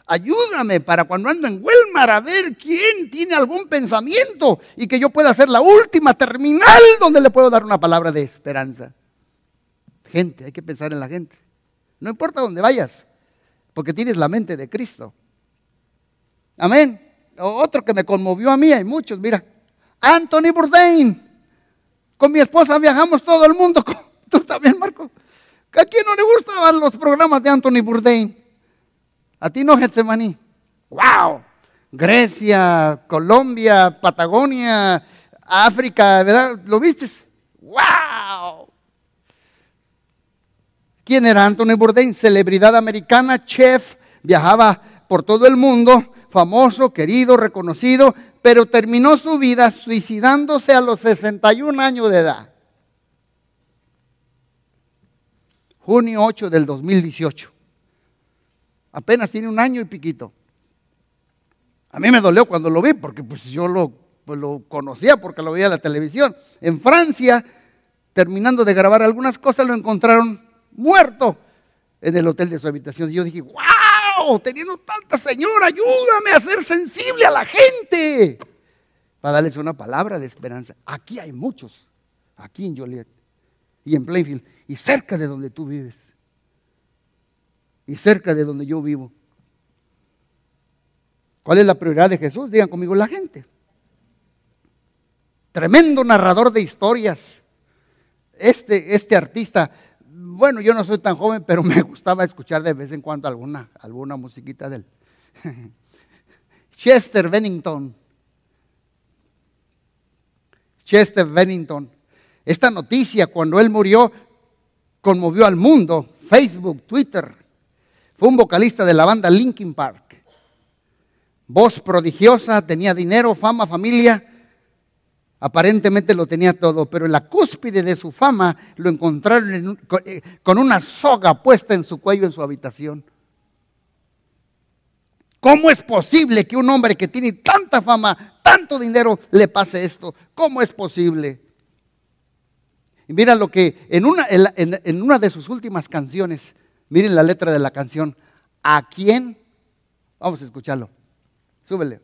ayúdame para cuando ando en Walmart a ver quién tiene algún pensamiento y que yo pueda ser la última terminal donde le puedo dar una palabra de esperanza. Gente, hay que pensar en la gente. No importa dónde vayas, porque tienes la mente de Cristo. Amén. Otro que me conmovió a mí, hay muchos, mira. Anthony Bourdain. Con mi esposa viajamos todo el mundo. Tú también, Marco. ¿A quién no le gustaban los programas de Anthony Bourdain? A ti no, Getsemaní. ¡Wow! Grecia, Colombia, Patagonia, África, ¿verdad? ¿Lo viste? ¡Wow! ¿Quién era Anthony Bourdain? Celebridad americana, chef, viajaba por todo el mundo, famoso, querido, reconocido, pero terminó su vida suicidándose a los 61 años de edad. Junio 8 del 2018. Apenas tiene un año y piquito. A mí me dolió cuando lo vi, porque pues yo lo, pues, lo conocía porque lo veía en la televisión. En Francia, terminando de grabar algunas cosas, lo encontraron muerto en el hotel de su habitación. Y yo dije, wow, teniendo tanta señora, ayúdame a ser sensible a la gente. Para darles una palabra de esperanza. Aquí hay muchos, aquí en Joliet y en Plainfield y cerca de donde tú vives y cerca de donde yo vivo. ¿Cuál es la prioridad de Jesús? Digan conmigo la gente. Tremendo narrador de historias. Este, este artista, bueno, yo no soy tan joven, pero me gustaba escuchar de vez en cuando alguna, alguna musiquita de él. Chester Bennington. Chester Bennington. Esta noticia, cuando él murió, conmovió al mundo. Facebook, Twitter, fue un vocalista de la banda Linkin Park. Voz prodigiosa, tenía dinero, fama, familia. Aparentemente lo tenía todo, pero en la cúspide de su fama lo encontraron eh, con una soga puesta en su cuello en su habitación. ¿Cómo es posible que un hombre que tiene tanta fama, tanto dinero, le pase esto? ¿Cómo es posible? Y mira lo que en una, en una de sus últimas canciones, Miren la letra de la canción. ¿A quién? Vamos a escucharlo. Súbele.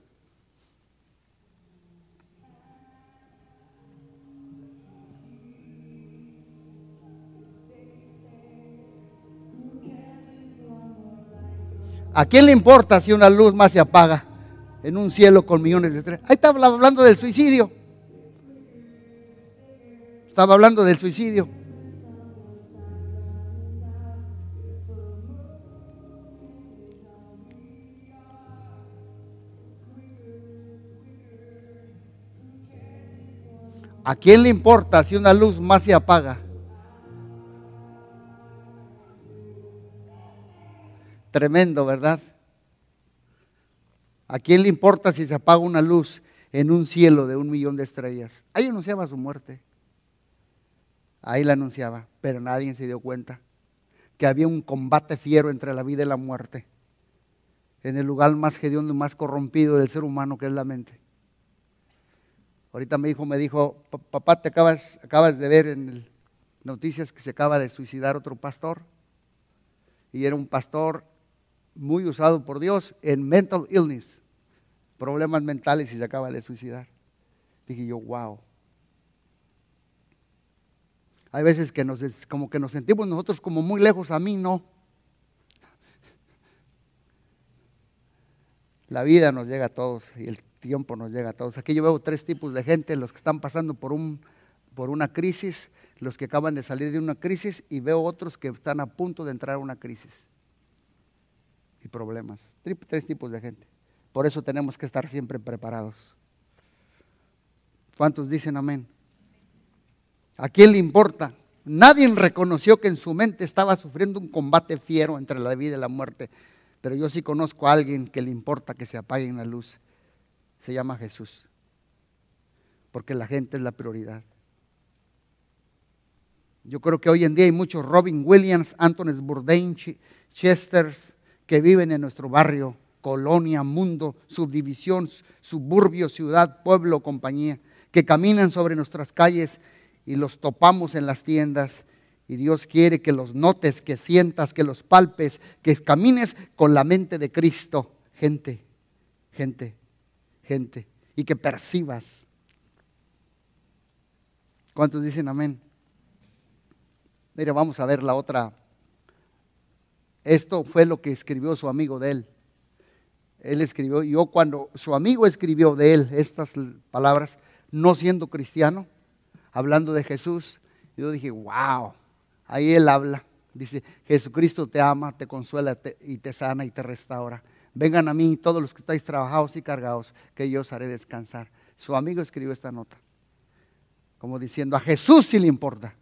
¿A quién le importa si una luz más se apaga en un cielo con millones de estrellas? Ahí estaba hablando del suicidio. Estaba hablando del suicidio. ¿A quién le importa si una luz más se apaga? Tremendo, ¿verdad? ¿A quién le importa si se apaga una luz en un cielo de un millón de estrellas? Ahí anunciaba su muerte. Ahí la anunciaba, pero nadie se dio cuenta que había un combate fiero entre la vida y la muerte en el lugar más hediondo y más corrompido del ser humano que es la mente. Ahorita mi hijo me dijo, papá, te acabas, acabas de ver en noticias que se acaba de suicidar otro pastor. Y era un pastor muy usado por Dios en mental illness, problemas mentales y se acaba de suicidar. Dije yo, wow. Hay veces que nos, como que nos sentimos nosotros como muy lejos, a mí no. La vida nos llega a todos y el tiempo nos llega a todos. Aquí yo veo tres tipos de gente, los que están pasando por, un, por una crisis, los que acaban de salir de una crisis y veo otros que están a punto de entrar a una crisis y problemas. Tres tipos de gente. Por eso tenemos que estar siempre preparados. ¿Cuántos dicen amén? ¿A quién le importa? Nadie reconoció que en su mente estaba sufriendo un combate fiero entre la vida y la muerte. Pero yo sí conozco a alguien que le importa que se apague la luz se llama Jesús. Porque la gente es la prioridad. Yo creo que hoy en día hay muchos Robin Williams, Anthony Bourdain, Chesters, que viven en nuestro barrio, colonia, mundo, subdivisión, suburbio, ciudad, pueblo, compañía. que caminan sobre nuestras calles y los topamos en las tiendas. Y Dios quiere que los notes, que sientas, que los palpes, que camines con la mente de Cristo. Gente, gente, Y que percibas. ¿Cuántos dicen amén? Mire, vamos a ver la otra. Esto fue lo que escribió su amigo de él. Él escribió, yo cuando su amigo escribió de él estas palabras, no siendo cristiano, hablando de Jesús, yo dije, wow, ahí él habla. Dice, Jesucristo te ama, te consuela y te sana y te restaura. Vengan a mí todos los que estáis trabajados y cargados, que yo os haré descansar. Su amigo escribió esta nota, como diciendo, a Jesús sí le importa,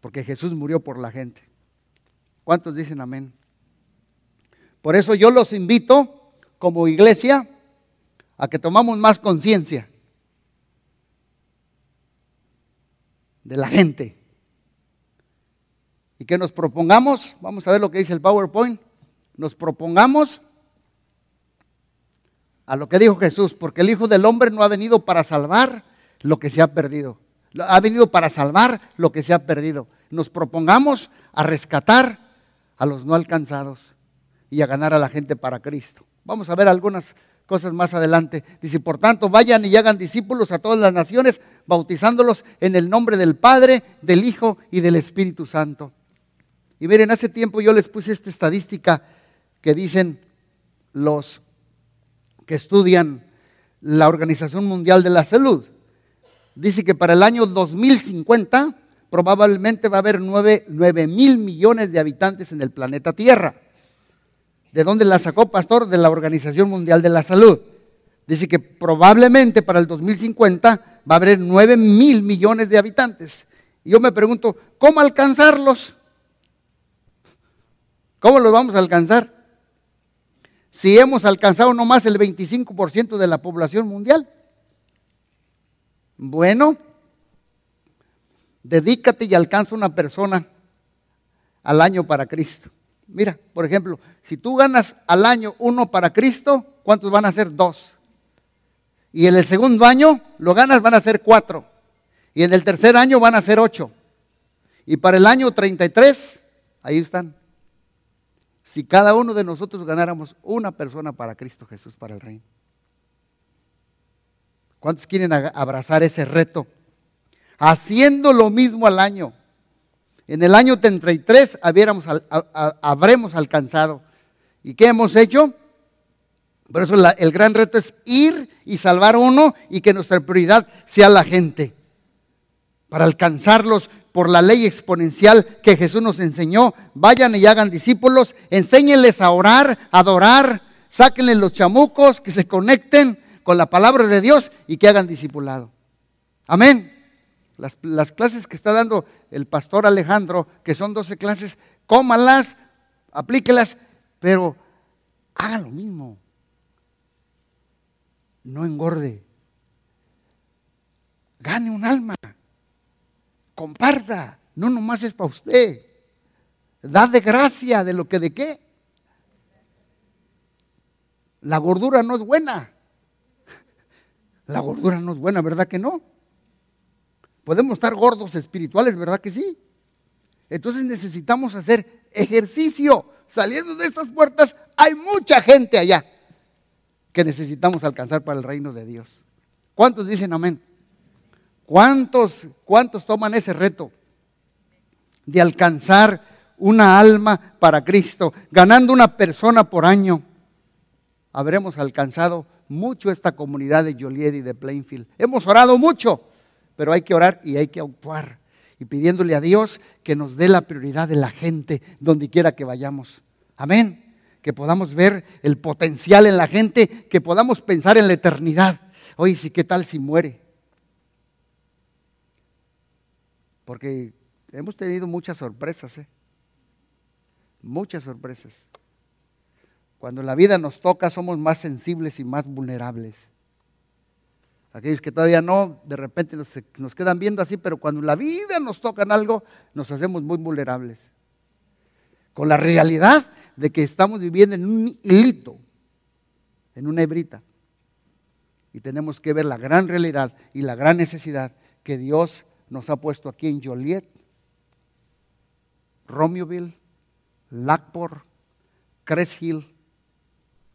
porque Jesús murió por la gente. ¿Cuántos dicen amén? Por eso yo los invito como iglesia a que tomamos más conciencia de la gente. Y que nos propongamos, vamos a ver lo que dice el PowerPoint, nos propongamos a lo que dijo Jesús, porque el Hijo del Hombre no ha venido para salvar lo que se ha perdido, ha venido para salvar lo que se ha perdido. Nos propongamos a rescatar a los no alcanzados y a ganar a la gente para Cristo. Vamos a ver algunas cosas más adelante. Dice, por tanto, vayan y hagan discípulos a todas las naciones, bautizándolos en el nombre del Padre, del Hijo y del Espíritu Santo. Y miren, hace tiempo yo les puse esta estadística que dicen los que estudian la Organización Mundial de la Salud. Dice que para el año 2050 probablemente va a haber 9, 9 mil millones de habitantes en el planeta Tierra. ¿De dónde la sacó, pastor? De la Organización Mundial de la Salud. Dice que probablemente para el 2050 va a haber 9 mil millones de habitantes. Y yo me pregunto, ¿cómo alcanzarlos? ¿Cómo los vamos a alcanzar? Si hemos alcanzado nomás el 25% de la población mundial. Bueno, dedícate y alcanza una persona al año para Cristo. Mira, por ejemplo, si tú ganas al año uno para Cristo, ¿cuántos van a ser? Dos. Y en el segundo año lo ganas, van a ser cuatro. Y en el tercer año van a ser ocho. Y para el año 33, ahí están. Si cada uno de nosotros ganáramos una persona para Cristo Jesús, para el reino. ¿Cuántos quieren abrazar ese reto? Haciendo lo mismo al año. En el año 33 habremos alcanzado. ¿Y qué hemos hecho? Por eso el gran reto es ir y salvar uno y que nuestra prioridad sea la gente. Para alcanzarlos por la ley exponencial que Jesús nos enseñó, vayan y hagan discípulos, enséñenles a orar, a adorar, sáquenles los chamucos, que se conecten con la palabra de Dios y que hagan discipulado. Amén. Las, las clases que está dando el pastor Alejandro, que son 12 clases, cómalas, aplíquelas, pero haga lo mismo. No engorde. Gane un alma. Comparta. No nomás es para usted. Da de gracia de lo que de qué. La gordura no es buena. La gordura no es buena, ¿verdad que no? Podemos estar gordos espirituales, ¿verdad que sí? Entonces necesitamos hacer ejercicio. Saliendo de estas puertas hay mucha gente allá que necesitamos alcanzar para el reino de Dios. ¿Cuántos dicen amén? ¿Cuántos, cuántos toman ese reto de alcanzar una alma para Cristo, ganando una persona por año? Habremos alcanzado mucho esta comunidad de Joliet y de Plainfield. Hemos orado mucho, pero hay que orar y hay que actuar. Y pidiéndole a Dios que nos dé la prioridad de la gente donde quiera que vayamos. Amén. Que podamos ver el potencial en la gente, que podamos pensar en la eternidad. Oye, sí, ¿qué tal si muere? Porque hemos tenido muchas sorpresas, ¿eh? Muchas sorpresas. Cuando la vida nos toca somos más sensibles y más vulnerables. Aquellos que todavía no, de repente nos, quedan viendo así, pero cuando la vida nos toca en algo, nos hacemos muy vulnerables. Con la realidad de que estamos viviendo en un hilito, en una hebrita. Y tenemos que ver la gran realidad y la gran necesidad que Dios nos ha puesto aquí en Joliet, Romeoville, Lackport, Crest Hill,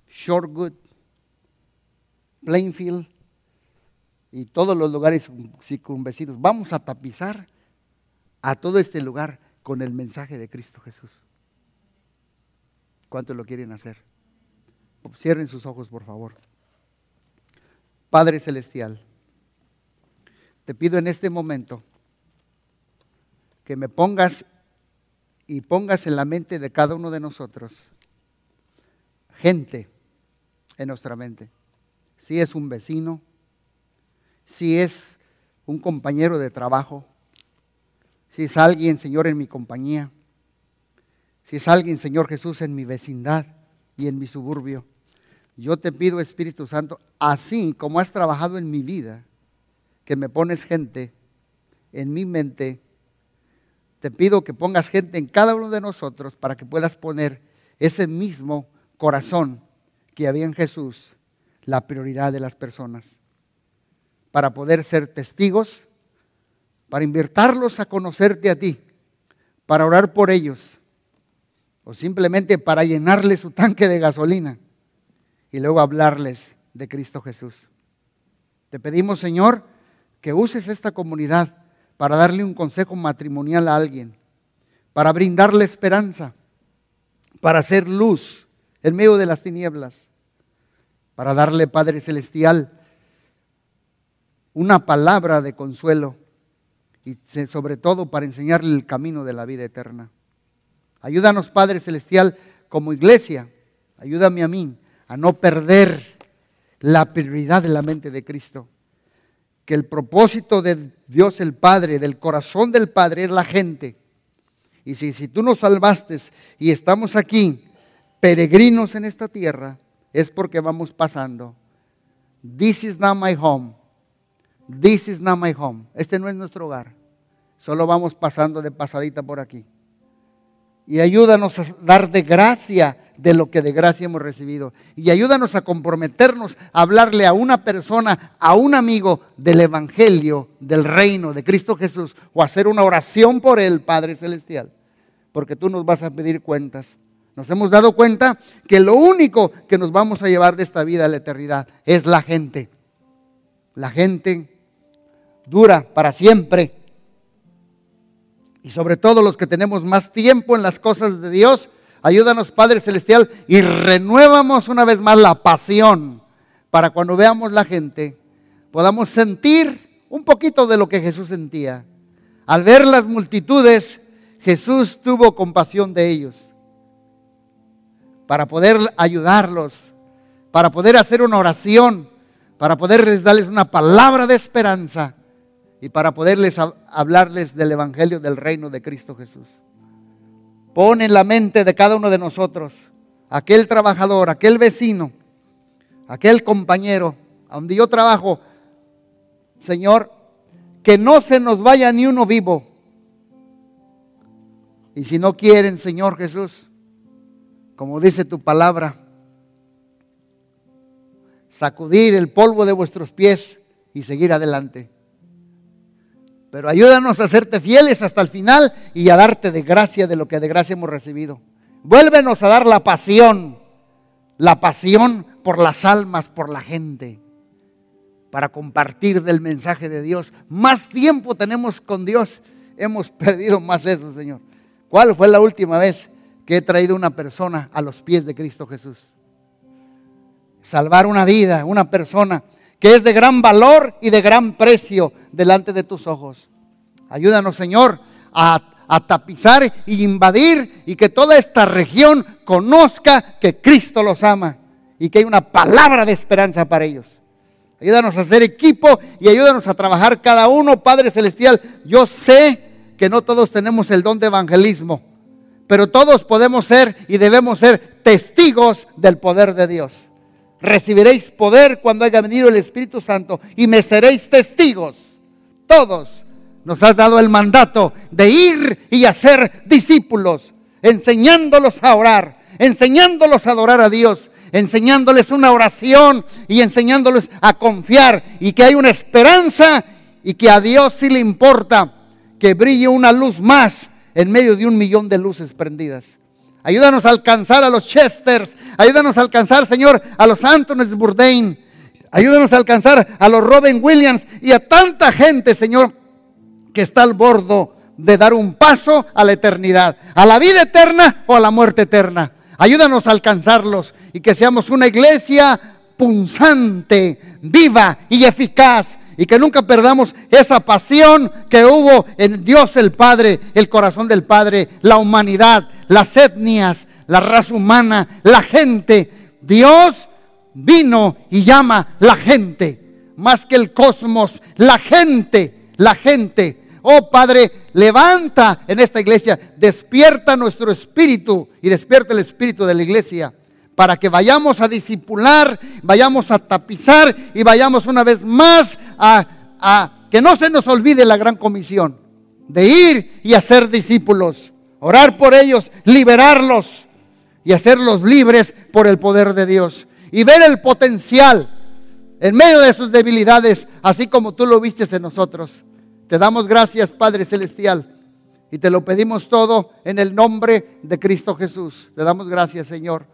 Shortwood, Plainfield y todos los lugares circunvecinos. Vamos a tapizar a todo este lugar con el mensaje de Cristo Jesús. ¿Cuántos lo quieren hacer? Cierren sus ojos, por favor. Padre Celestial, te pido en este momento que me pongas y pongas en la mente de cada uno de nosotros gente en nuestra mente. Si es un vecino, si es un compañero de trabajo, si es alguien, Señor, en mi compañía, si es alguien, Señor Jesús, en mi vecindad y en mi suburbio. Yo te pido, Espíritu Santo, así como has trabajado en mi vida, que me pones gente en mi mente, te pido que pongas gente en cada uno de nosotros para que puedas poner ese mismo corazón que había en Jesús, la prioridad de las personas, para poder ser testigos, para invitarlos a conocerte a ti, para orar por ellos, o simplemente para llenarles su tanque de gasolina y luego hablarles de Cristo Jesús. Te pedimos, Señor, que uses esta comunidad para darle un consejo matrimonial a alguien, para brindarle esperanza, para hacer luz en medio de las tinieblas, para darle, Padre Celestial, una palabra de consuelo y sobre todo para enseñarle el camino de la vida eterna. Ayúdanos, Padre Celestial, como iglesia, ayúdame a mí a no perder la prioridad de la mente de Cristo. Que el propósito de Dios el Padre, del corazón del Padre, es la gente. Y si, tú nos salvaste y estamos aquí, peregrinos en esta tierra, es porque vamos pasando. This is not my home. This is not my home. Este no es nuestro hogar. Solo vamos pasando de pasadita por aquí y ayúdanos a dar de gracia de lo que de gracia hemos recibido. Y ayúdanos a comprometernos a hablarle a una persona, a un amigo del Evangelio, del reino de Cristo Jesús, o hacer una oración por él, Padre Celestial, porque tú nos vas a pedir cuentas. Nos hemos dado cuenta que lo único que nos vamos a llevar de esta vida a la eternidad es la gente. La gente dura para siempre y sobre todo los que tenemos más tiempo en las cosas de Dios, ayúdanos Padre Celestial y renuevamos una vez más la pasión para cuando veamos la gente podamos sentir un poquito de lo que Jesús sentía. Al ver las multitudes, Jesús tuvo compasión de ellos para poder ayudarlos, para poder hacer una oración, para poder darles una palabra de esperanza y para poderles hablarles del Evangelio del reino de Cristo Jesús. Pon en la mente de cada uno de nosotros, aquel trabajador, aquel vecino, aquel compañero, donde yo trabajo, Señor, que no se nos vaya ni uno vivo. Y si no quieren, Señor Jesús, como dice tu palabra, sacudir el polvo de vuestros pies y seguir adelante. Pero ayúdanos a hacerte fieles hasta el final y a darte de gracia de lo que de gracia hemos recibido. Vuélvenos a dar la pasión, la pasión por las almas, por la gente, para compartir del mensaje de Dios. Más tiempo tenemos con Dios, hemos perdido más eso, Señor. ¿Cuál fue la última vez que he traído una persona a los pies de Cristo Jesús? Salvar una vida, una persona que es de gran valor y de gran precio delante de tus ojos. Ayúdanos, Señor, a, tapizar y invadir y que toda esta región conozca que Cristo los ama y que hay una palabra de esperanza para ellos. Ayúdanos a hacer equipo y ayúdanos a trabajar cada uno, Padre Celestial. Yo sé que no todos tenemos el don de evangelismo, pero todos podemos ser y debemos ser testigos del poder de Dios recibiréis poder cuando haya venido el Espíritu Santo y me seréis testigos. Todos nos has dado el mandato de ir y hacer discípulos, enseñándolos a orar, enseñándolos a adorar a Dios, enseñándoles una oración y enseñándoles a confiar y que hay una esperanza y que a Dios sí le importa que brille una luz más en medio de un millón de luces prendidas. Ayúdanos a alcanzar a los Chesters, ayúdanos a alcanzar, Señor, a los Antones Bourdain, ayúdanos a alcanzar a los Robin Williams y a tanta gente, Señor, que está al bordo de dar un paso a la eternidad, a la vida eterna o a la muerte eterna. Ayúdanos a alcanzarlos y que seamos una iglesia punzante, viva y eficaz y que nunca perdamos esa pasión que hubo en Dios el Padre, el corazón del Padre, la humanidad, las etnias, la raza humana, la gente. Dios vino y llama la gente, más que el cosmos, la gente, la gente. Oh Padre, levanta en esta iglesia, despierta nuestro espíritu y despierta el espíritu de la iglesia para que vayamos a disipular, vayamos a tapizar y vayamos una vez más a, a, que no se nos olvide la gran comisión de ir y hacer discípulos, orar por ellos, liberarlos y hacerlos libres por el poder de Dios y ver el potencial en medio de sus debilidades, así como tú lo viste en nosotros. Te damos gracias, Padre Celestial, y te lo pedimos todo en el nombre de Cristo Jesús. Te damos gracias, Señor.